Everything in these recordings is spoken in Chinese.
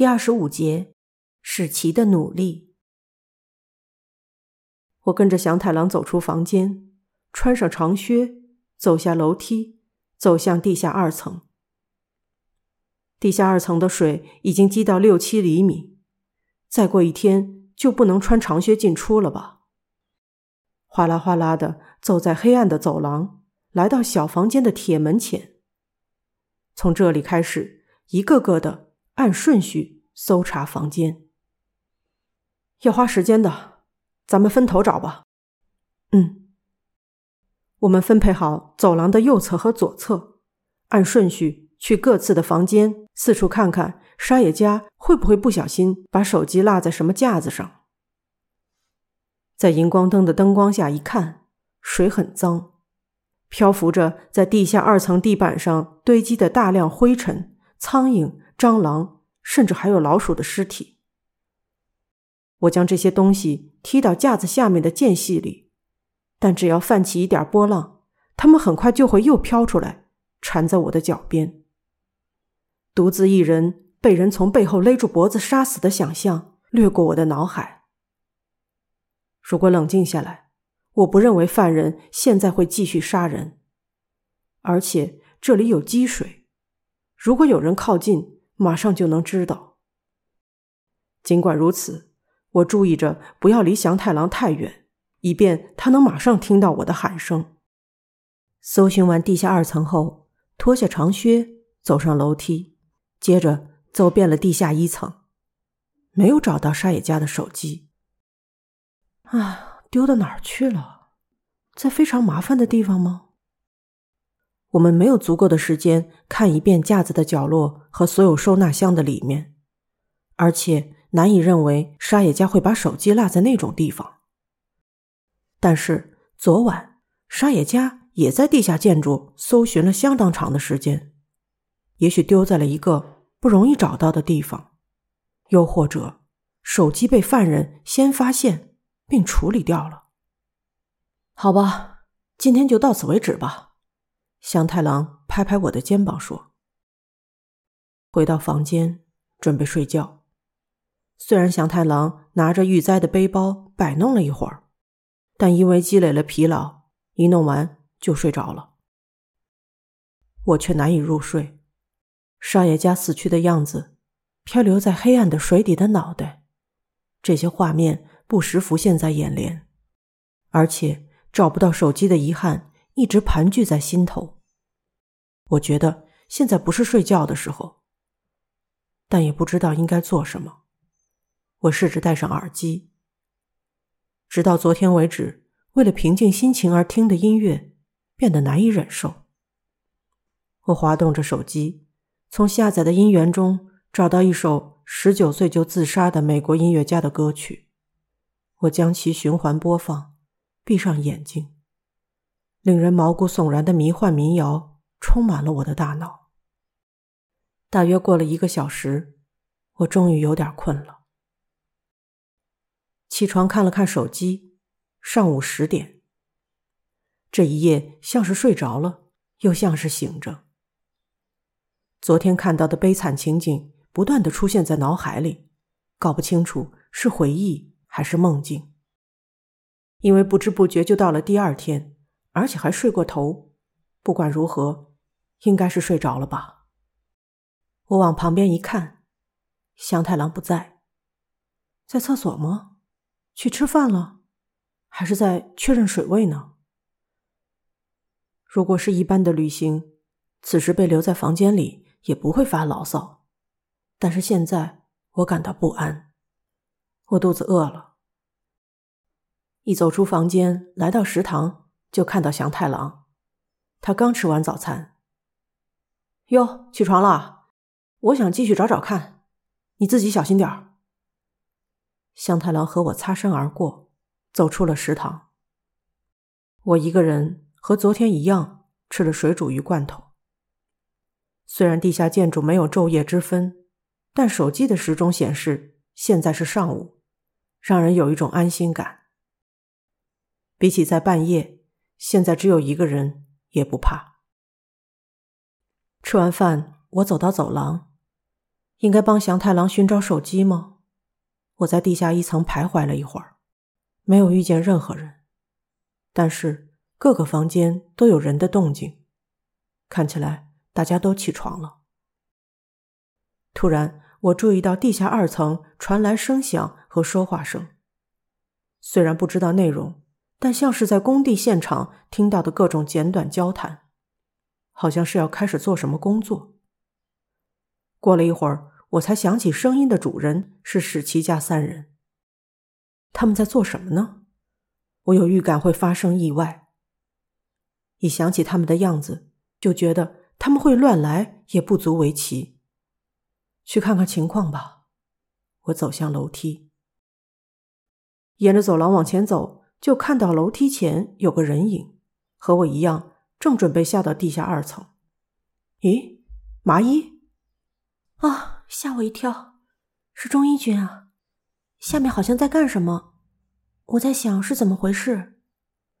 第二十五节，史奇的努力。我跟着祥太郎走出房间，穿上长靴，走下楼梯，走向地下二层。地下二层的水已经积到六七厘米，再过一天就不能穿长靴进出了吧？哗啦哗啦的走在黑暗的走廊，来到小房间的铁门前。从这里开始，一个个的。按顺序搜查房间，要花时间的，咱们分头找吧。嗯，我们分配好走廊的右侧和左侧，按顺序去各自的房间，四处看看沙野家会不会不小心把手机落在什么架子上。在荧光灯的灯光下一看，水很脏，漂浮着在地下二层地板上堆积的大量灰尘、苍蝇。蟑螂，甚至还有老鼠的尸体。我将这些东西踢到架子下面的间隙里，但只要泛起一点波浪，它们很快就会又飘出来，缠在我的脚边。独自一人被人从背后勒住脖子杀死的想象掠过我的脑海。如果冷静下来，我不认为犯人现在会继续杀人，而且这里有积水，如果有人靠近。马上就能知道。尽管如此，我注意着不要离祥太郎太远，以便他能马上听到我的喊声。搜寻完地下二层后，脱下长靴，走上楼梯，接着走遍了地下一层，没有找到沙野家的手机。啊，丢到哪儿去了？在非常麻烦的地方吗？我们没有足够的时间看一遍架子的角落和所有收纳箱的里面，而且难以认为沙野家会把手机落在那种地方。但是昨晚沙野家也在地下建筑搜寻了相当长的时间，也许丢在了一个不容易找到的地方，又或者手机被犯人先发现并处理掉了。好吧，今天就到此为止吧。祥太郎拍拍我的肩膀说：“回到房间，准备睡觉。虽然祥太郎拿着玉哉的背包摆弄了一会儿，但因为积累了疲劳，一弄完就睡着了。我却难以入睡。少爷家死去的样子，漂流在黑暗的水底的脑袋，这些画面不时浮现在眼帘，而且找不到手机的遗憾。”一直盘踞在心头。我觉得现在不是睡觉的时候，但也不知道应该做什么。我试着戴上耳机，直到昨天为止，为了平静心情而听的音乐变得难以忍受。我滑动着手机，从下载的音源中找到一首十九岁就自杀的美国音乐家的歌曲。我将其循环播放，闭上眼睛。令人毛骨悚然的迷幻民谣充满了我的大脑。大约过了一个小时，我终于有点困了。起床看了看手机，上午十点。这一夜像是睡着了，又像是醒着。昨天看到的悲惨情景不断的出现在脑海里，搞不清楚是回忆还是梦境。因为不知不觉就到了第二天。而且还睡过头，不管如何，应该是睡着了吧。我往旁边一看，祥太郎不在，在厕所吗？去吃饭了，还是在确认水位呢？如果是一般的旅行，此时被留在房间里也不会发牢骚，但是现在我感到不安，我肚子饿了。一走出房间，来到食堂。就看到祥太郎，他刚吃完早餐。哟，起床了，我想继续找找看，你自己小心点儿。祥太郎和我擦身而过，走出了食堂。我一个人和昨天一样吃了水煮鱼罐头。虽然地下建筑没有昼夜之分，但手机的时钟显示现在是上午，让人有一种安心感。比起在半夜。现在只有一个人也不怕。吃完饭，我走到走廊，应该帮祥太郎寻找手机吗？我在地下一层徘徊了一会儿，没有遇见任何人，但是各个房间都有人的动静，看起来大家都起床了。突然，我注意到地下二层传来声响和说话声，虽然不知道内容，但像是在工地现场听到的各种简短交谈，好像是要开始做什么工作。过了一会儿。我才想起，声音的主人是史奇家三人。他们在做什么呢？我有预感会发生意外。一想起他们的样子，就觉得他们会乱来也不足为奇。去看看情况吧。我走向楼梯，沿着走廊往前走，就看到楼梯前有个人影，和我一样，正准备下到地下二层。咦，麻衣？啊！吓我一跳，是钟一君啊！下面好像在干什么？我在想是怎么回事。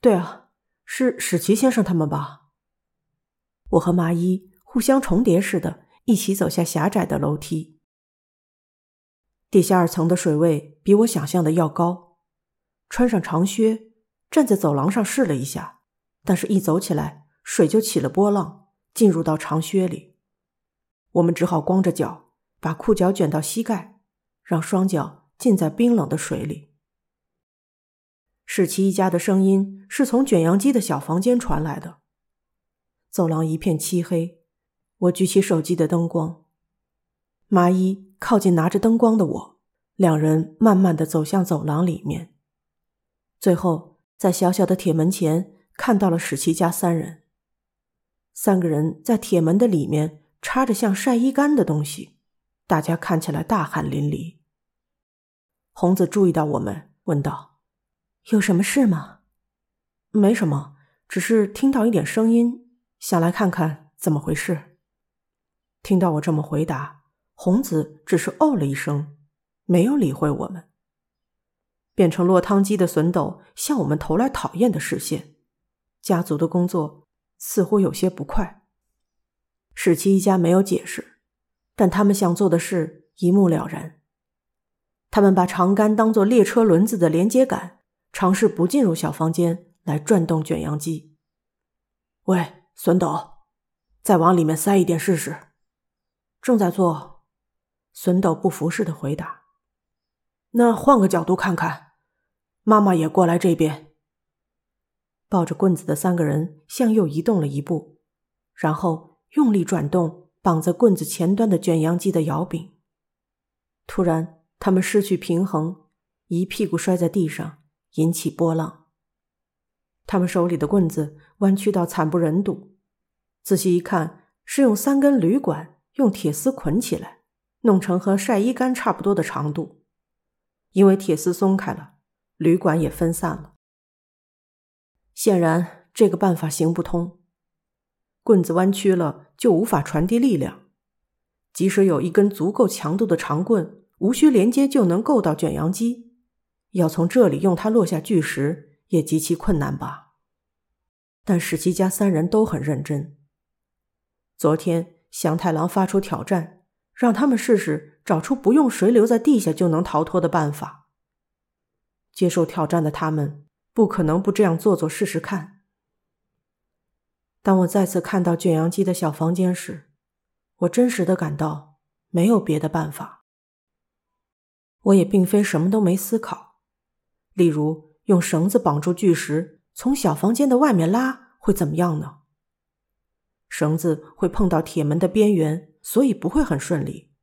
对啊，是史奇先生他们吧？我和麻衣互相重叠似的，一起走下狭窄的楼梯。地下二层的水位比我想象的要高。穿上长靴，站在走廊上试了一下，但是一走起来，水就起了波浪，进入到长靴里。我们只好光着脚。把裤脚卷到膝盖，让双脚浸在冰冷的水里。史奇一家的声音是从卷扬机的小房间传来的。走廊一片漆黑，我举起手机的灯光，麻衣靠近拿着灯光的我，两人慢慢的走向走廊里面，最后在小小的铁门前看到了史奇家三人。三个人在铁门的里面插着像晒衣杆的东西。大家看起来大汗淋漓。红子注意到我们，问道：“有什么事吗？”“没什么，只是听到一点声音，想来看看怎么回事。”听到我这么回答，红子只是哦了一声，没有理会我们。变成落汤鸡的笋斗向我们投来讨厌的视线。家族的工作似乎有些不快。史奇一家没有解释。但他们想做的事一目了然。他们把长杆当做列车轮子的连接杆，尝试不进入小房间来转动卷扬机。喂，笋斗，再往里面塞一点试试。正在做。笋斗不服似的回答。那换个角度看看。妈妈也过来这边。抱着棍子的三个人向右移动了一步，然后用力转动。绑在棍子前端的卷扬机的摇柄，突然，他们失去平衡，一屁股摔在地上，引起波浪。他们手里的棍子弯曲到惨不忍睹，仔细一看，是用三根铝管用铁丝捆起来，弄成和晒衣杆差不多的长度。因为铁丝松开了，旅馆也分散了。显然，这个办法行不通。棍子弯曲了，就无法传递力量。即使有一根足够强度的长棍，无需连接就能够到卷扬机，要从这里用它落下巨石也极其困难吧？但史奇家三人都很认真。昨天祥太郎发出挑战，让他们试试找出不用水流在地下就能逃脱的办法。接受挑战的他们不可能不这样做做试试看。当我再次看到卷扬机的小房间时，我真实的感到没有别的办法。我也并非什么都没思考，例如用绳子绑住巨石从小房间的外面拉会怎么样呢？绳子会碰到铁门的边缘，所以不会很顺利，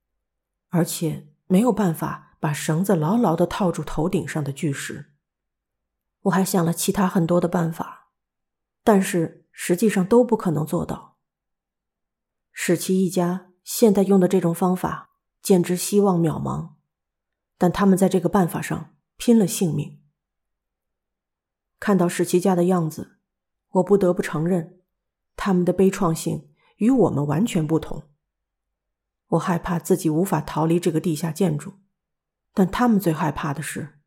而且没有办法把绳子牢牢的套住头顶上的巨石。我还想了其他很多的办法，但是。实际上都不可能做到。史奇一家现在用的这种方法简直希望渺茫，但他们在这个办法上拼了性命。看到史奇家的样子，我不得不承认，他们的悲怆性与我们完全不同。我害怕自己无法逃离这个地下建筑，但他们最害怕的是，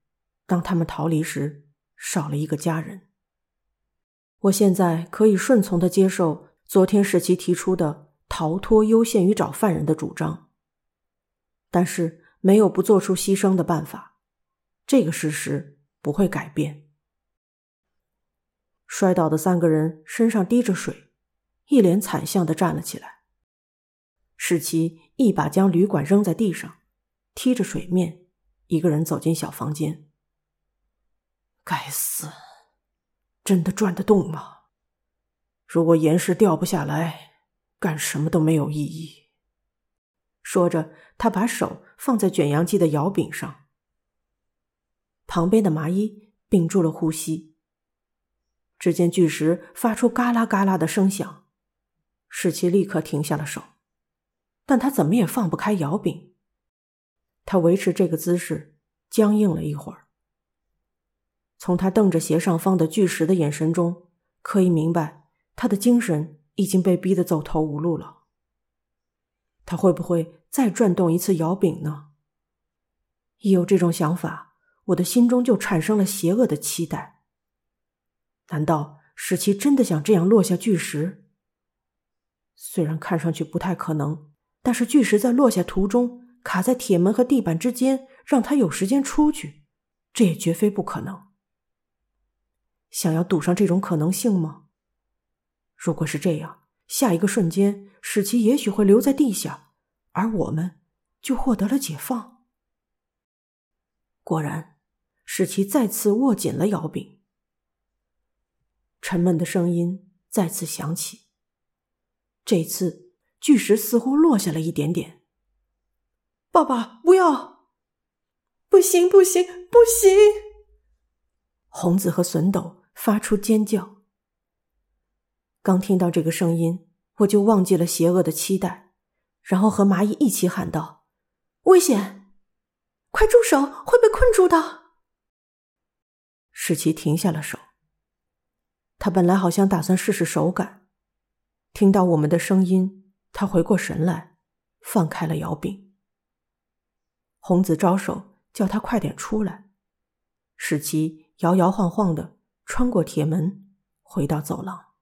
当他们逃离时少了一个家人。我现在可以顺从的接受昨天史奇提出的逃脱优先于找犯人的主张，但是没有不做出牺牲的办法，这个事实不会改变。摔倒的三个人身上滴着水，一脸惨相的站了起来。史奇一把将旅馆扔在地上，踢着水面，一个人走进小房间。该死，真的转得动吗？如果岩石掉不下来，干什么都没有意义。说着，他把手放在卷扬机的摇柄上。旁边的麻衣屏住了呼吸。只见巨石发出嘎啦嘎啦的声响，史奇立刻停下了手，但他怎么也放不开摇柄。他维持这个姿势，僵硬了一会儿。从他瞪着斜上方的巨石的眼神中，可以明白他的精神已经被逼得走投无路了。他会不会再转动一次摇柄呢？一有这种想法，我的心中就产生了邪恶的期待。难道史奇真的想这样落下巨石？虽然看上去不太可能，但是巨石在落下途中卡在铁门和地板之间，让他有时间出去，这也绝非不可能。想要赌上这种可能性吗？如果是这样，下一个瞬间，史奇也许会留在地下，而我们就获得了解放。果然，史奇再次握紧了摇柄。沉闷的声音再次响起。这次巨石似乎落下了一点点。爸爸，不要！不行，不行，不行！红子和笋斗发出尖叫。刚听到这个声音，我就忘记了邪恶的期待，然后和蚂蚁一起喊道：“危险！快住手，会被困住的！”史奇停下了手。他本来好像打算试试手感，听到我们的声音，他回过神来，放开了摇柄。红子招手叫他快点出来，使其摇摇晃晃的穿过铁门，回到走廊。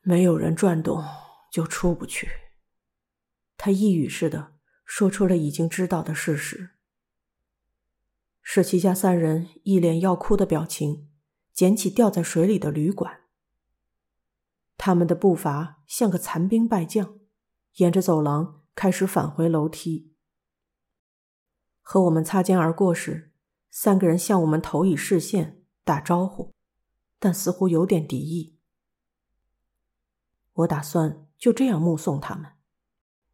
没有人转动就出不去。他一语似的说出了已经知道的事实。使其家三人一脸要哭的表情。捡起掉在水里的旅馆，他们的步伐像个残兵败将，沿着走廊开始返回楼梯。和我们擦肩而过时，三个人向我们投以视线，打招呼，但似乎有点敌意。我打算就这样目送他们，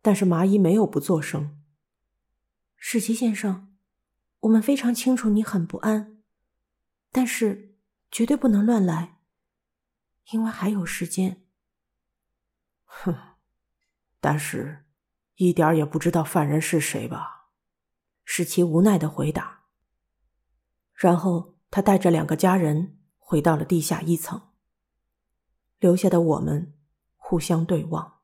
但是麻衣没有不作声。史奇先生，我们非常清楚你很不安，但是。绝对不能乱来，因为还有时间。哼，但是，一点也不知道犯人是谁吧？使其无奈的回答。然后他带着两个家人回到了地下一层，留下的我们互相对望。